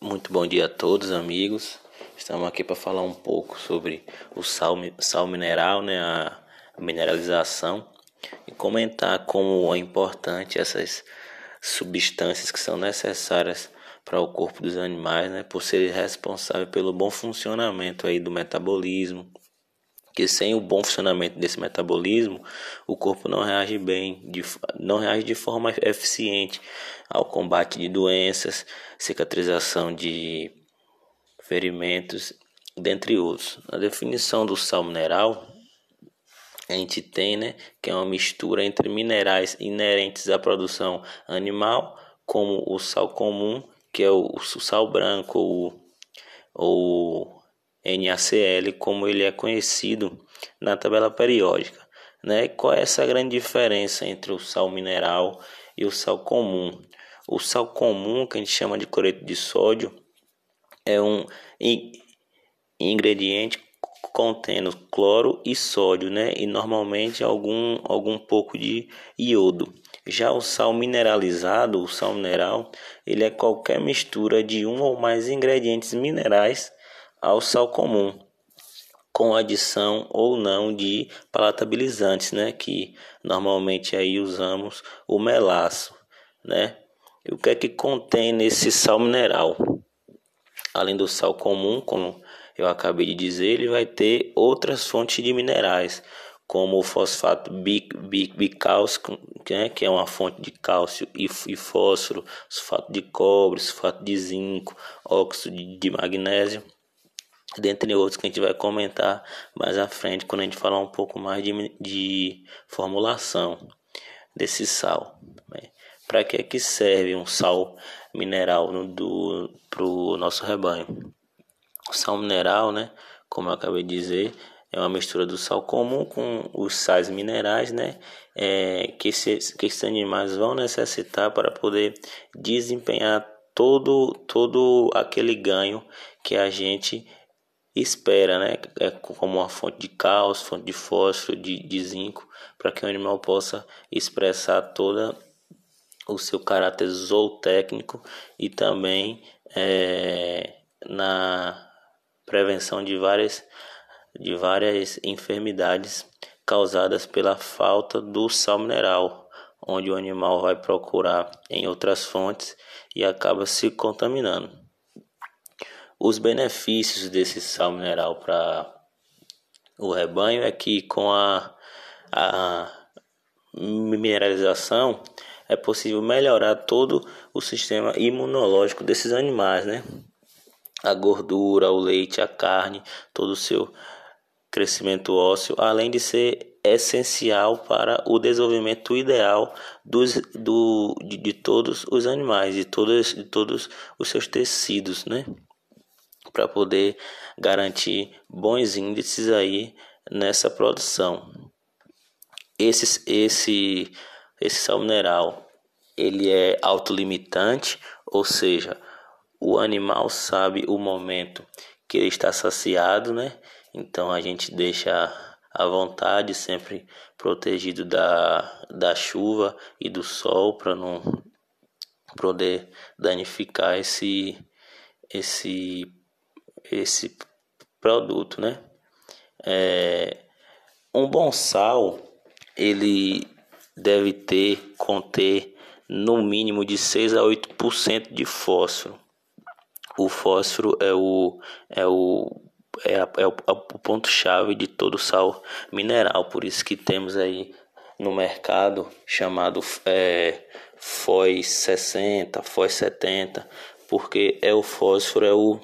Muito bom dia a todos, amigos. Estamos aqui para falar um pouco sobre o sal, sal mineral, né, a mineralização, e comentar como é importante essas substâncias que são necessárias para o corpo dos animais, né, por serem responsáveis pelo bom funcionamento aí do metabolismo, que sem o bom funcionamento desse metabolismo, o corpo não reage bem, de, não reage de forma eficiente ao combate de doenças, cicatrização de ferimentos, dentre outros. A definição do sal mineral a gente tem, né, que é uma mistura entre minerais inerentes à produção animal, como o sal comum, que é o, o sal branco ou, ou NaCl, como ele é conhecido na tabela periódica. Né? Qual é essa grande diferença entre o sal mineral e o sal comum? O sal comum, que a gente chama de cloreto de sódio, é um ingrediente contendo cloro e sódio, né? E normalmente algum algum pouco de iodo. Já o sal mineralizado, o sal mineral, ele é qualquer mistura de um ou mais ingredientes minerais ao sal comum, com adição ou não de palatabilizantes, né, que normalmente aí usamos o melaço, né? E o que é que contém nesse sal mineral? Além do sal comum, como eu acabei de dizer, ele vai ter outras fontes de minerais, como o fosfato bicálcico, né, que é uma fonte de cálcio e, fósforo, sulfato de cobre, sulfato de zinco, óxido de magnésio dentre outros que a gente vai comentar mais à frente quando a gente falar um pouco mais de, de formulação desse sal. Né? Para que é que serve um sal mineral para o nosso rebanho? O sal mineral, né, como eu acabei de dizer, é uma mistura do sal comum com os sais minerais, né, é, que, esses, que esses animais vão necessitar para poder desempenhar todo, todo aquele ganho que a gente espera, né? É como uma fonte de cálcio, fonte de fósforo, de, de zinco, para que o animal possa expressar toda o seu caráter zootécnico e também é, na prevenção de várias, de várias enfermidades causadas pela falta do sal mineral, onde o animal vai procurar em outras fontes e acaba se contaminando. Os benefícios desse sal mineral para o rebanho é que com a, a mineralização é possível melhorar todo o sistema imunológico desses animais, né? A gordura, o leite, a carne, todo o seu crescimento ósseo, além de ser essencial para o desenvolvimento ideal dos, do, de, de todos os animais, de todos, de todos os seus tecidos, né? Para poder garantir bons índices aí nessa produção. Esse, esse, esse sal mineral ele é autolimitante, ou seja, o animal sabe o momento que ele está saciado, né? Então a gente deixa à vontade, sempre protegido da, da chuva e do sol para não poder danificar esse, esse esse produto, né? É, um bom sal ele deve ter conter no mínimo de 6 a 8% de fósforo. O fósforo é o é o é, a, é o, é o ponto chave de todo sal mineral, por isso que temos aí no mercado chamado é, FOS 60, FOS 70, porque é o fósforo é o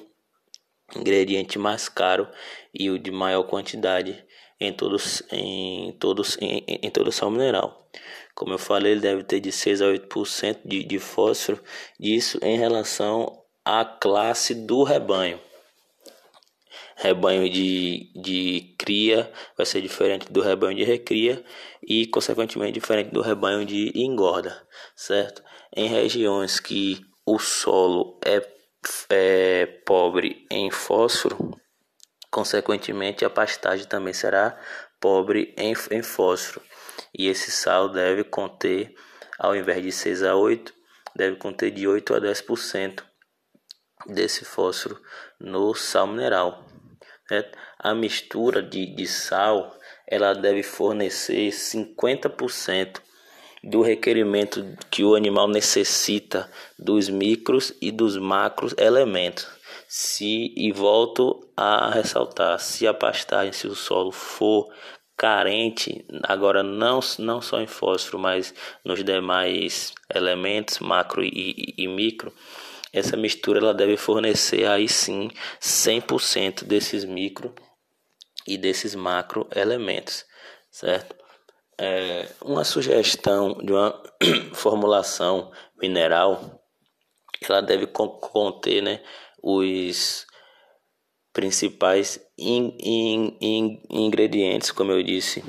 ingrediente mais caro e o de maior quantidade em todos em todos em, em todo sal mineral. Como eu falei, ele deve ter de 6 a 8% de, de fósforo, isso em relação à classe do rebanho. Rebanho de, de cria vai ser diferente do rebanho de recria e, consequentemente, diferente do rebanho de engorda, certo? Em regiões que o solo é é pobre em fósforo, consequentemente a pastagem também será pobre em, em fósforo. E esse sal deve conter, ao invés de 6 a 8, deve conter de 8 a 10% desse fósforo no sal mineral. Certo? A mistura de, de sal ela deve fornecer 50% do requerimento que o animal necessita dos micros e dos macros elementos. Se e volto a ressaltar, se a pastagem, se o solo for carente, agora não, não só em fósforo, mas nos demais elementos macro e, e, micro, essa mistura ela deve fornecer aí sim 100% desses micro e desses macro elementos, certo? É, uma sugestão de uma formulação mineral, ela deve conter, né, os principais in, in, in, ingredientes, como eu disse,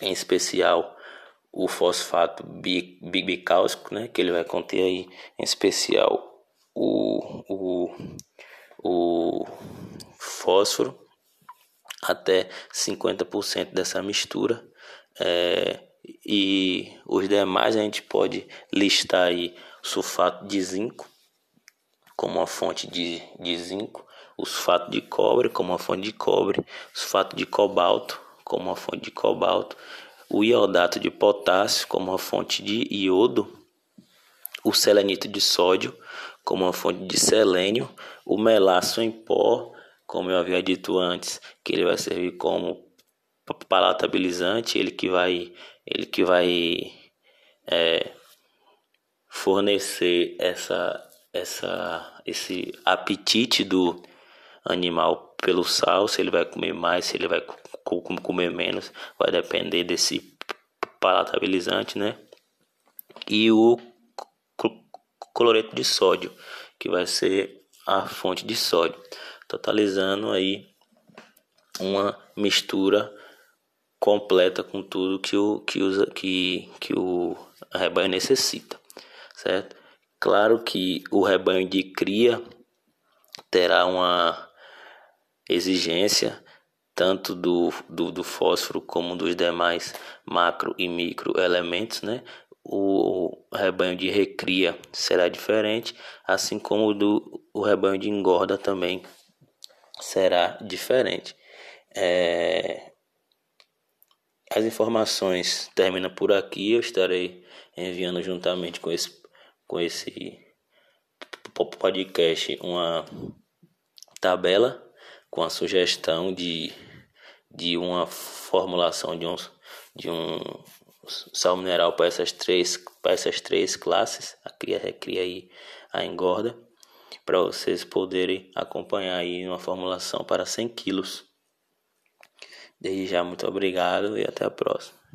em especial o fosfato bicálcico, né, que ele vai conter aí, em especial o, o, o fósforo, até 50% dessa mistura. É, e os demais a gente pode listar aí sulfato de zinco como uma fonte de, de zinco, o sulfato de cobre como uma fonte de cobre, o sulfato de cobalto como uma fonte de cobalto, o iodato de potássio como uma fonte de iodo, o selenito de sódio como uma fonte de selênio, o melaço em pó, como eu havia dito antes, que ele vai servir como palatabilizante, ele que vai, ele que vai é, fornecer essa, essa, esse apetite do animal pelo sal, se ele vai comer mais, se ele vai comer menos, vai depender desse palatabilizante, né? E o cloreto de sódio, que vai ser a fonte de sódio, totalizando aí uma mistura completa com tudo que o que usa que, que o rebanho necessita, certo? Claro que o rebanho de cria terá uma exigência tanto do, do, do fósforo como dos demais macro e micro elementos, né? O, rebanho de recria será diferente, assim como o do o rebanho de engorda também será diferente. É, as informações terminam por aqui. Eu estarei enviando juntamente com esse, com esse podcast uma tabela com a sugestão de, de uma formulação de um, de um sal mineral para essas três para essas três classes, a cria, recria e a engorda, para vocês poderem acompanhar aí uma formulação para 100 quilos. Desde já, muito obrigado e até a próxima.